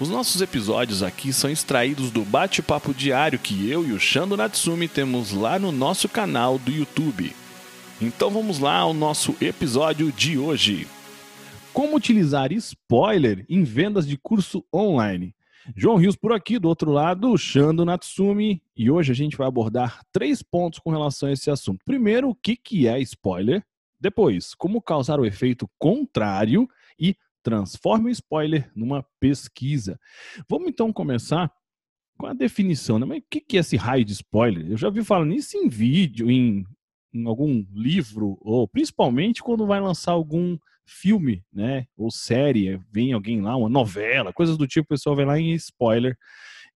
Os nossos episódios aqui são extraídos do bate-papo diário que eu e o Shando Natsumi temos lá no nosso canal do YouTube. Então vamos lá ao nosso episódio de hoje. Como utilizar spoiler em vendas de curso online? João Rios por aqui, do outro lado, Shando Natsumi, e hoje a gente vai abordar três pontos com relação a esse assunto. Primeiro, o que, que é spoiler? Depois, como causar o efeito contrário e transforme o spoiler numa pesquisa. Vamos então começar com a definição, né? Mas o que é esse raio de spoiler? Eu já vi falando isso em vídeo, em, em algum livro, ou principalmente quando vai lançar algum filme, né? Ou série, vem alguém lá, uma novela, coisas do tipo, o pessoal vai lá em spoiler.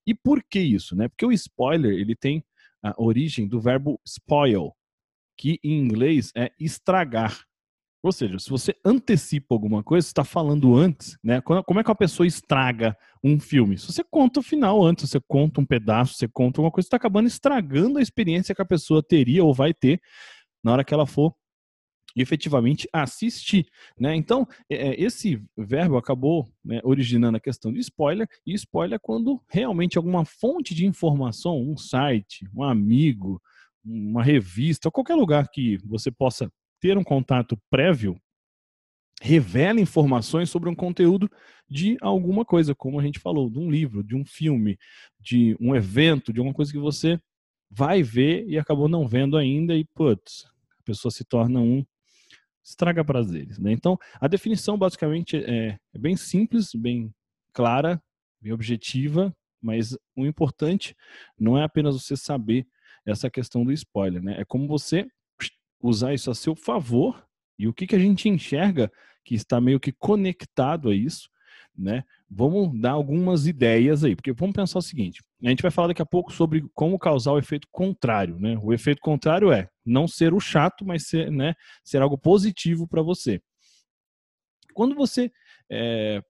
E por que isso, né? Porque o spoiler, ele tem a origem do verbo spoil, que em inglês é estragar. Ou seja, se você antecipa alguma coisa, está falando antes, né? Como é que a pessoa estraga um filme? Se você conta o final antes, você conta um pedaço, você conta uma coisa, está acabando estragando a experiência que a pessoa teria ou vai ter na hora que ela for efetivamente assistir, né? Então é, é, esse verbo acabou né, originando a questão de spoiler e spoiler é quando realmente alguma fonte de informação, um site, um amigo, uma revista, qualquer lugar que você possa ter um contato prévio revela informações sobre um conteúdo de alguma coisa, como a gente falou, de um livro, de um filme, de um evento, de alguma coisa que você vai ver e acabou não vendo ainda e, putz, a pessoa se torna um estraga prazeres, né? Então, a definição basicamente é, é bem simples, bem clara, bem objetiva, mas o importante não é apenas você saber essa questão do spoiler, né? É como você usar isso a seu favor e o que, que a gente enxerga que está meio que conectado a isso, né? Vamos dar algumas ideias aí, porque vamos pensar o seguinte: a gente vai falar daqui a pouco sobre como causar o efeito contrário, né? O efeito contrário é não ser o chato, mas ser, né, ser algo positivo para você. Quando você é,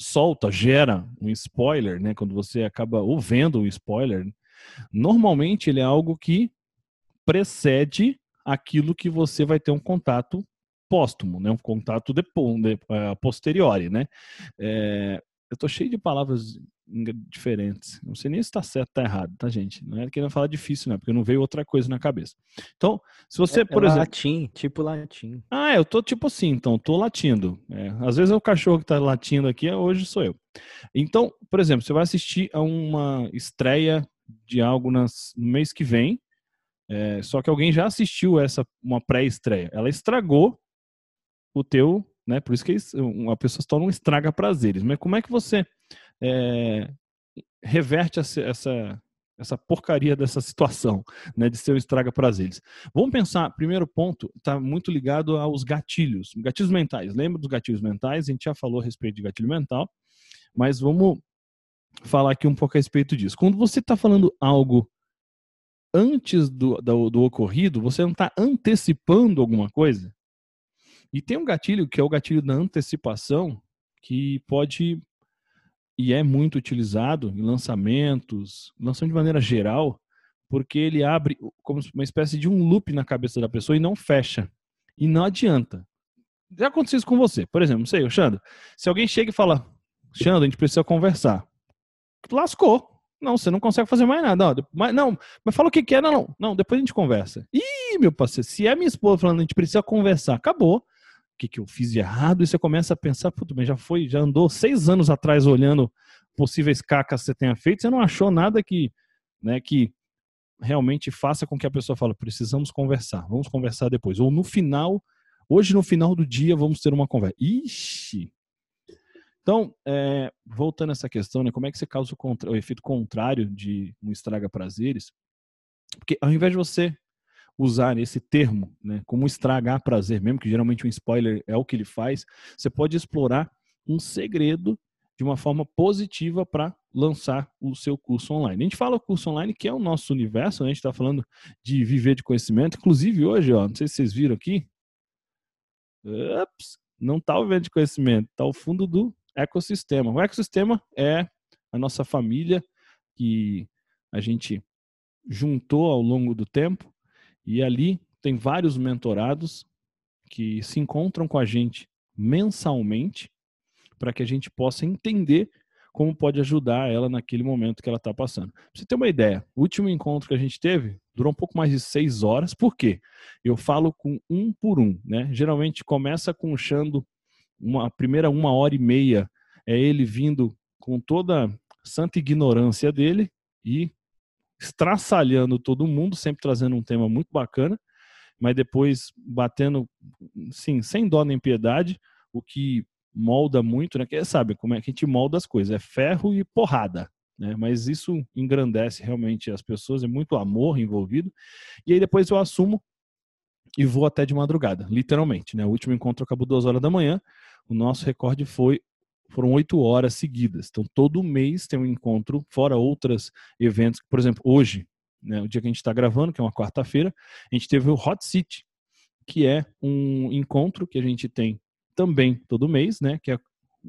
solta, gera um spoiler, né? Quando você acaba ouvindo um spoiler, normalmente ele é algo que precede aquilo que você vai ter um contato póstumo, né? um contato depois, de, uh, posteriori. Né? É, eu tô cheio de palavras diferentes. Não sei nem se está certo ou está errado, tá, gente? Não é querendo falar difícil, né? Porque não veio outra coisa na cabeça. Então, se você, é, por é exemplo. Latim, tipo latim. Ah, eu tô tipo assim, então, tô latindo. É, às vezes é o cachorro que tá latindo aqui, hoje sou eu. Então, por exemplo, você vai assistir a uma estreia de algo nas, no mês que vem, é, só que alguém já assistiu essa uma pré-estreia. Ela estragou o teu, né? Por isso que uma pessoa torna um estraga prazeres. Mas como é que você é, reverte essa, essa, essa porcaria dessa situação, né? De ser um estraga prazeres. Vamos pensar. Primeiro ponto está muito ligado aos gatilhos, gatilhos mentais. Lembra dos gatilhos mentais? A gente já falou a respeito de gatilho mental, mas vamos falar aqui um pouco a respeito disso. Quando você está falando algo antes do, do, do ocorrido, você não está antecipando alguma coisa. E tem um gatilho que é o gatilho da antecipação, que pode e é muito utilizado em lançamentos, lançamento de maneira geral, porque ele abre como uma espécie de um loop na cabeça da pessoa e não fecha. E não adianta. Já aconteceu isso com você. Por exemplo, não sei, Xandro, se alguém chega e fala, Xandro, a gente precisa conversar. Lascou. Não, você não consegue fazer mais nada. Ó, mas, não, mas fala o que quer, não, não. Não, depois a gente conversa. Ih, meu parceiro, se é minha esposa falando, a gente precisa conversar, acabou. O que, que eu fiz de errado? E você começa a pensar, puto, mas já foi, já andou seis anos atrás olhando possíveis cacas que você tenha feito, você não achou nada que, né, que realmente faça com que a pessoa fale, precisamos conversar, vamos conversar depois. Ou no final, hoje no final do dia, vamos ter uma conversa. Ixi, então, é, voltando a essa questão, né, como é que você causa o, contra, o efeito contrário de um estraga prazeres? Porque ao invés de você usar esse termo, né, como estragar prazer mesmo, que geralmente um spoiler é o que ele faz, você pode explorar um segredo de uma forma positiva para lançar o seu curso online. A gente fala curso online, que é o nosso universo, né? a gente está falando de viver de conhecimento. Inclusive hoje, ó, não sei se vocês viram aqui, ups, não está o vivendo de conhecimento, está o fundo do ecossistema. O ecossistema é a nossa família que a gente juntou ao longo do tempo e ali tem vários mentorados que se encontram com a gente mensalmente para que a gente possa entender como pode ajudar ela naquele momento que ela está passando. Pra você ter uma ideia, o último encontro que a gente teve durou um pouco mais de seis horas, por quê? Eu falo com um por um, né? Geralmente começa com o Xando, uma, primeira uma hora e meia é ele vindo com toda santa ignorância dele e estraçalhando todo mundo, sempre trazendo um tema muito bacana, mas depois batendo, sim, sem dó nem piedade, o que molda muito, né? Que sabe como é que a gente molda as coisas, é ferro e porrada, né? Mas isso engrandece realmente as pessoas, é muito amor envolvido. E aí depois eu assumo e vou até de madrugada, literalmente, né? O último encontro acabou duas horas da manhã, o nosso recorde foi foram oito horas seguidas. Então todo mês tem um encontro, fora outros eventos, por exemplo, hoje, né, o dia que a gente está gravando, que é uma quarta-feira, a gente teve o Hot City, que é um encontro que a gente tem também todo mês, né? Que é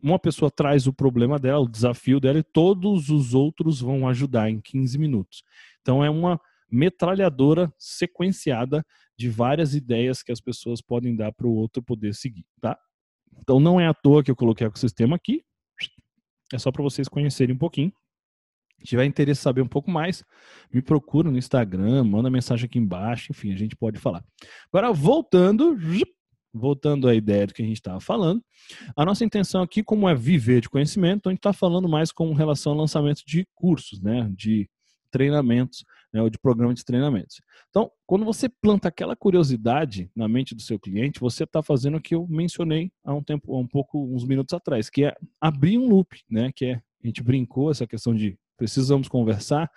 uma pessoa traz o problema dela, o desafio dela, e todos os outros vão ajudar em 15 minutos. Então é uma metralhadora sequenciada de várias ideias que as pessoas podem dar para o outro poder seguir, tá? Então não é à toa que eu coloquei o ecossistema aqui. É só para vocês conhecerem um pouquinho. Se tiver interesse em saber um pouco mais, me procura no Instagram, manda mensagem aqui embaixo, enfim, a gente pode falar. Agora, voltando voltando à ideia do que a gente estava falando, a nossa intenção aqui, como é viver de conhecimento, então a gente está falando mais com relação ao lançamento de cursos, né, de treinamentos, né, ou de programa de treinamentos. Então, quando você planta aquela curiosidade na mente do seu cliente, você está fazendo o que eu mencionei há um tempo, há um pouco, uns minutos atrás, que é abrir um loop, né, que é a gente brincou essa questão de precisamos conversar,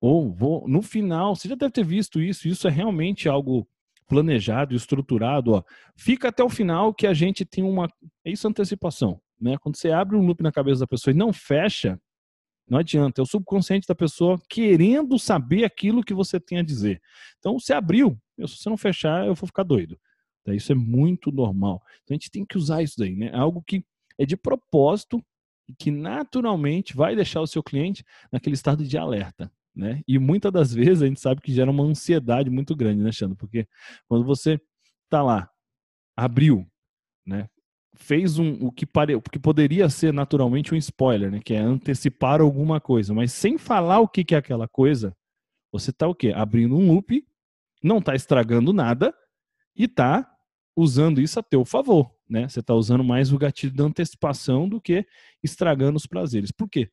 ou vou, no final, você já deve ter visto isso, isso é realmente algo planejado, estruturado, ó, fica até o final que a gente tem uma. É isso antecipação. Né? Quando você abre um loop na cabeça da pessoa e não fecha, não adianta. É o subconsciente da pessoa querendo saber aquilo que você tem a dizer. Então, você abriu. Se você não fechar, eu vou ficar doido. Isso é muito normal. Então, a gente tem que usar isso daí. Né? É algo que é de propósito e que naturalmente vai deixar o seu cliente naquele estado de alerta né? E muitas das vezes a gente sabe que gera uma ansiedade muito grande, né, Xandro? Porque quando você tá lá, abriu, né? Fez um, o que pare, o que poderia ser naturalmente um spoiler, né? Que é antecipar alguma coisa, mas sem falar o que, que é aquela coisa, você tá o quê? Abrindo um loop, não tá estragando nada e tá usando isso a teu favor, né? Você tá usando mais o gatilho da antecipação do que estragando os prazeres. Por quê?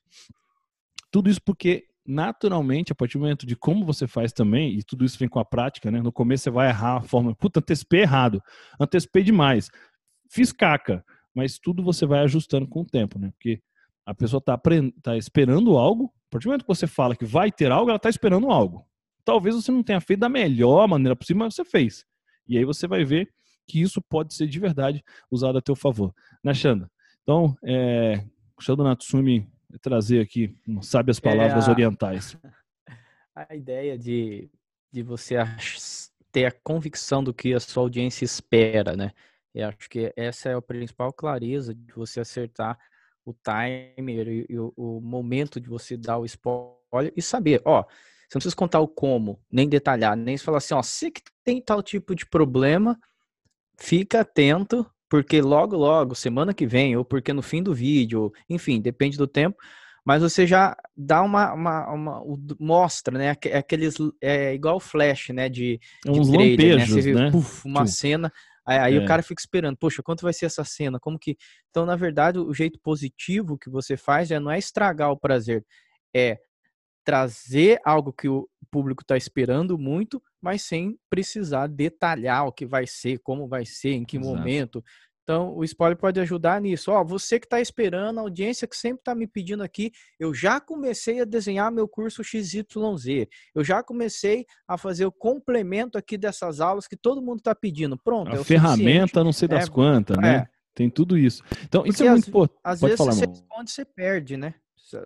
Tudo isso porque naturalmente, a partir do momento de como você faz também, e tudo isso vem com a prática, né? No começo você vai errar a forma, puta, antecipei errado, antecipei demais, fiz caca, mas tudo você vai ajustando com o tempo, né? Porque a pessoa está tá esperando algo, a partir do momento que você fala que vai ter algo, ela está esperando algo. Talvez você não tenha feito da melhor maneira possível, mas você fez. E aí você vai ver que isso pode ser de verdade usado a teu favor. Né, Xanda? Então, é, o Xanda Natsumi trazer aqui, sabe as palavras é a, orientais. A ideia de, de você ter a convicção do que a sua audiência espera, né? Eu acho que essa é a principal clareza de você acertar o timer e, e o, o, momento de você dar o spoiler e saber, ó, você não precisa contar o como, nem detalhar, nem falar assim, ó, se que tem tal tipo de problema, fica atento porque logo, logo, semana que vem, ou porque no fim do vídeo, enfim, depende do tempo, mas você já dá uma, uma, uma mostra, né? Aqueles, é igual flash, né? De, de Uns né? Você vê, né? Uma cena, aí, é. o cara fica esperando, poxa, quanto vai ser essa cena? Como que... Então, na verdade, o jeito positivo que você faz é não é estragar o prazer, é trazer algo que o público está esperando muito, mas sem precisar detalhar o que vai ser, como vai ser, em que Exato. momento. Então, o spoiler pode ajudar nisso. Ó, você que está esperando, a audiência que sempre está me pedindo aqui, eu já comecei a desenhar meu curso XYZ. Eu já comecei a fazer o complemento aqui dessas aulas que todo mundo está pedindo. Pronto. A é ferramenta, não sei das é, quantas, né? Tem tudo isso. Então, Porque isso é muito importante. Às Pode vezes falar, você irmão. esconde, você perde, né?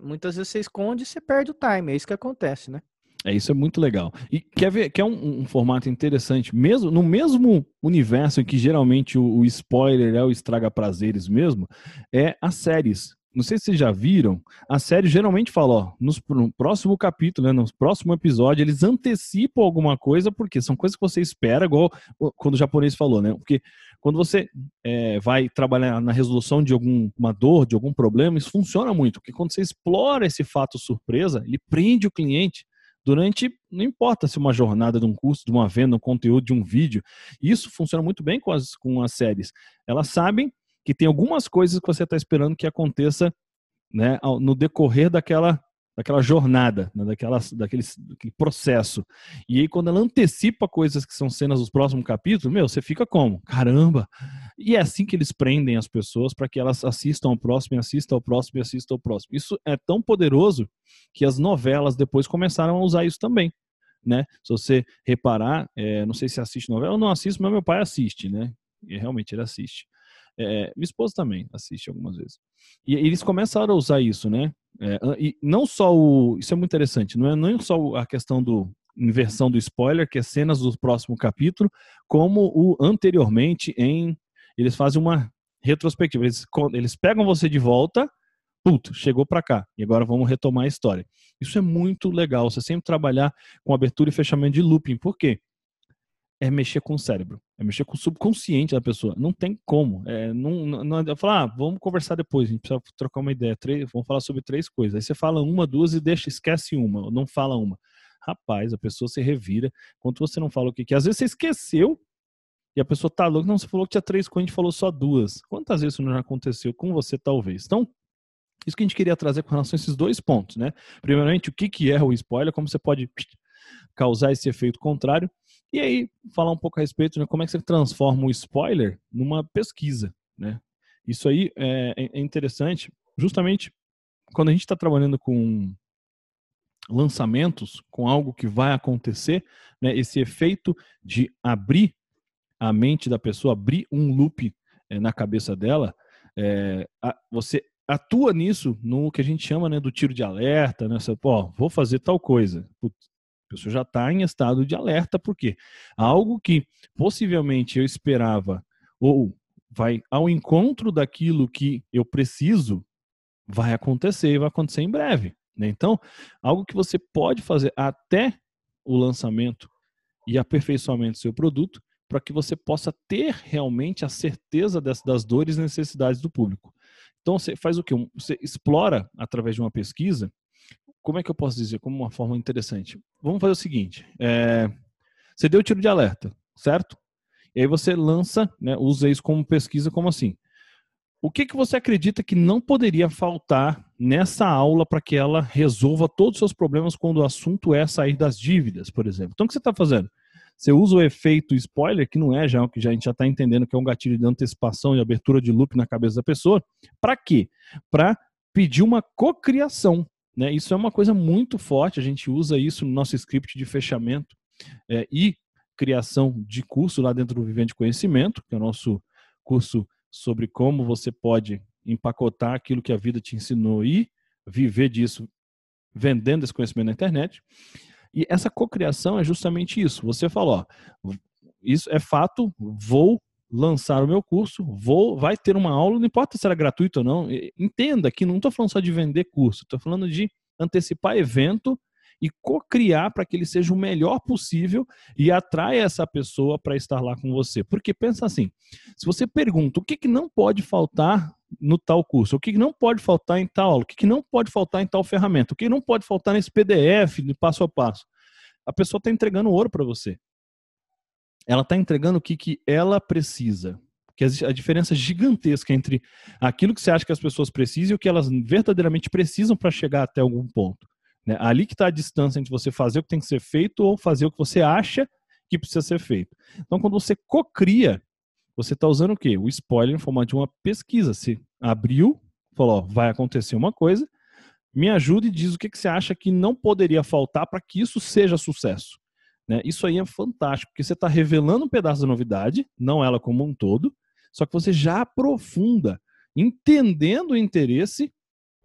Muitas vezes você esconde e você perde o time. É isso que acontece, né? É, isso é muito legal. E quer ver, quer um, um, formato interessante, mesmo no mesmo universo em que geralmente o, o spoiler é o estraga prazeres mesmo, é as séries. Não sei se vocês já viram, a série geralmente fala, ó, nos, no próximo capítulo, né, no próximo episódio, eles antecipam alguma coisa, porque são coisas que você espera, igual quando o japonês falou, né? Porque quando você é, vai trabalhar na resolução de alguma dor, de algum problema, isso funciona muito, porque quando você explora esse fato surpresa, ele prende o cliente durante, não importa se uma jornada de um curso, de uma venda, um conteúdo, de um vídeo. Isso funciona muito bem com as, com as séries. Elas sabem que tem algumas coisas que você está esperando que aconteça né, no decorrer daquela daquela jornada, né, daquela, daquele, daquele processo. E aí, quando ela antecipa coisas que são cenas dos próximos capítulos, meu, você fica como? Caramba! E é assim que eles prendem as pessoas para que elas assistam ao próximo, assistam ao próximo e assistam ao próximo. Isso é tão poderoso que as novelas depois começaram a usar isso também. Né? Se você reparar, é, não sei se assiste novela, eu não assisto, mas meu pai assiste, né? E realmente ele assiste. É, minha esposa também assiste algumas vezes. E eles começaram a usar isso, né? É, e não só o. Isso é muito interessante, não é nem só a questão do inversão do spoiler, que é cenas do próximo capítulo, como o anteriormente em. Eles fazem uma retrospectiva. Eles, eles pegam você de volta, puto, chegou para cá, e agora vamos retomar a história. Isso é muito legal, você sempre trabalhar com abertura e fechamento de looping. Por quê? É mexer com o cérebro, é mexer com o subconsciente da pessoa. Não tem como. É, não, não, é falar, ah, vamos conversar depois, a gente precisa trocar uma ideia. Três, vamos falar sobre três coisas. Aí você fala uma, duas e deixa, esquece uma, não fala uma. Rapaz, a pessoa se revira. Quando você não fala o que quer, às vezes você esqueceu e a pessoa tá louca. Não, você falou que tinha três coisas, a gente falou só duas. Quantas vezes isso não aconteceu com você, talvez? Então, isso que a gente queria trazer com relação a esses dois pontos, né? Primeiramente, o que, que é o spoiler, como você pode causar esse efeito contrário. E aí, falar um pouco a respeito né, como é que você transforma o spoiler numa pesquisa, né? Isso aí é, é, é interessante, justamente quando a gente está trabalhando com lançamentos, com algo que vai acontecer, né? Esse efeito de abrir a mente da pessoa, abrir um loop é, na cabeça dela, é, a, você atua nisso no que a gente chama né, do tiro de alerta, né? Você, pô, vou fazer tal coisa. Putz, a pessoa já está em estado de alerta, porque algo que possivelmente eu esperava ou vai ao encontro daquilo que eu preciso, vai acontecer e vai acontecer em breve. Né? Então, algo que você pode fazer até o lançamento e aperfeiçoamento do seu produto, para que você possa ter realmente a certeza das, das dores e necessidades do público. Então, você faz o que? Você explora através de uma pesquisa como é que eu posso dizer, como uma forma interessante? Vamos fazer o seguinte: é, você deu o tiro de alerta, certo? E aí você lança, né, usa isso como pesquisa, como assim? O que, que você acredita que não poderia faltar nessa aula para que ela resolva todos os seus problemas quando o assunto é sair das dívidas, por exemplo? Então, o que você está fazendo? Você usa o efeito spoiler, que não é já o que a gente já está entendendo que é um gatilho de antecipação e abertura de loop na cabeça da pessoa. Para quê? Para pedir uma cocriação. Né? Isso é uma coisa muito forte, a gente usa isso no nosso script de fechamento é, e criação de curso lá dentro do Vivendo Conhecimento, que é o nosso curso sobre como você pode empacotar aquilo que a vida te ensinou e viver disso vendendo esse conhecimento na internet. E essa cocriação é justamente isso. Você falou, ó, isso é fato, vou lançar o meu curso, vou, vai ter uma aula, não importa se era gratuito ou não. Entenda que não estou falando só de vender curso, estou falando de antecipar evento e co-criar para que ele seja o melhor possível e atraia essa pessoa para estar lá com você. Porque pensa assim, se você pergunta o que, que não pode faltar no tal curso, o que, que não pode faltar em tal aula, o que, que não pode faltar em tal ferramenta, o que não pode faltar nesse PDF de passo a passo, a pessoa está entregando ouro para você ela está entregando o que, que ela precisa. Que a diferença gigantesca entre aquilo que você acha que as pessoas precisam e o que elas verdadeiramente precisam para chegar até algum ponto. Né? Ali que está a distância entre você fazer o que tem que ser feito ou fazer o que você acha que precisa ser feito. Então, quando você cocria, você está usando o quê? O spoiler em formato de uma pesquisa. Você abriu, falou, ó, vai acontecer uma coisa, me ajuda e diz o que, que você acha que não poderia faltar para que isso seja sucesso. Né? Isso aí é fantástico, porque você está revelando um pedaço da novidade, não ela como um todo, Só que você já aprofunda, entendendo o interesse,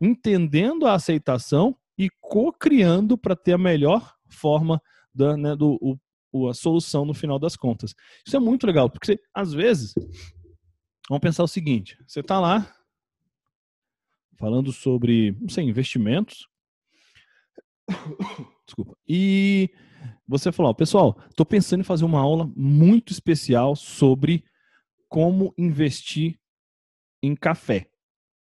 entendendo a aceitação e co-criando para ter a melhor forma da, né, do, o, a solução no final das contas. Isso é muito legal, porque você, às vezes, vamos pensar o seguinte: você está lá falando sobre, não sei, investimentos. Desculpa. E você falou, pessoal, estou pensando em fazer uma aula muito especial sobre como investir em café.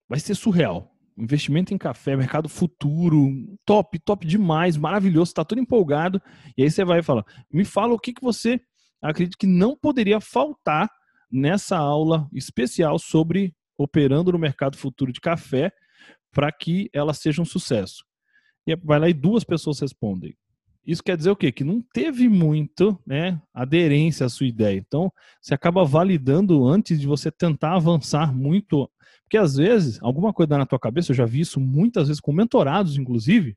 Vai ser surreal. Investimento em café, mercado futuro, top, top demais, maravilhoso, está todo empolgado. E aí você vai falar, me fala o que, que você acredita que não poderia faltar nessa aula especial sobre operando no mercado futuro de café para que ela seja um sucesso. E vai lá e duas pessoas respondem. Isso quer dizer o quê? Que não teve muito né, aderência à sua ideia. Então, você acaba validando antes de você tentar avançar muito. Porque às vezes, alguma coisa dá na tua cabeça, eu já vi isso muitas vezes com mentorados, inclusive,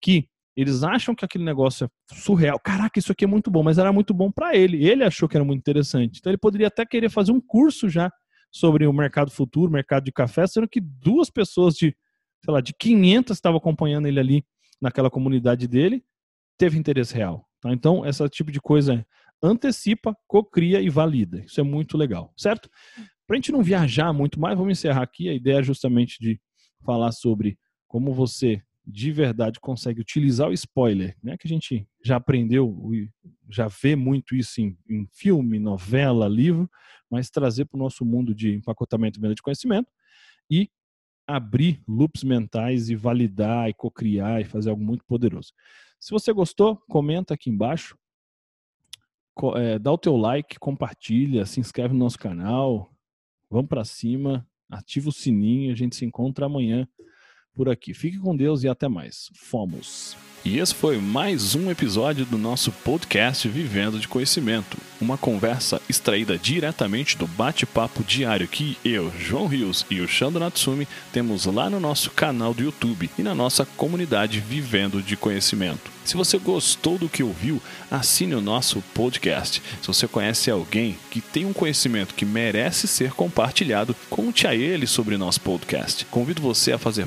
que eles acham que aquele negócio é surreal. Caraca, isso aqui é muito bom, mas era muito bom para ele. Ele achou que era muito interessante. Então, ele poderia até querer fazer um curso já sobre o mercado futuro, mercado de café, sendo que duas pessoas de, sei lá, de 500 estavam acompanhando ele ali naquela comunidade dele, teve interesse real. Tá? Então, esse tipo de coisa antecipa, cocria e valida. Isso é muito legal, certo? Para a gente não viajar muito mais, vamos encerrar aqui. A ideia é justamente de falar sobre como você de verdade consegue utilizar o spoiler, né? Que a gente já aprendeu, já vê muito isso em, em filme, novela, livro, mas trazer para o nosso mundo de empacotamento de conhecimento e abrir loops mentais e validar e cocriar e fazer algo muito poderoso. Se você gostou, comenta aqui embaixo, é, dá o teu like, compartilha, se inscreve no nosso canal, vamos para cima, ativa o sininho, a gente se encontra amanhã por aqui. Fique com Deus e até mais. Fomos! E esse foi mais um episódio do nosso podcast Vivendo de Conhecimento, uma conversa extraída diretamente do bate-papo diário que eu, João Rios e o Shando Natsumi temos lá no nosso canal do YouTube e na nossa comunidade Vivendo de Conhecimento. Se você gostou do que ouviu, assine o nosso podcast. Se você conhece alguém que tem um conhecimento que merece ser compartilhado, conte a ele sobre nosso podcast. Convido você a fazer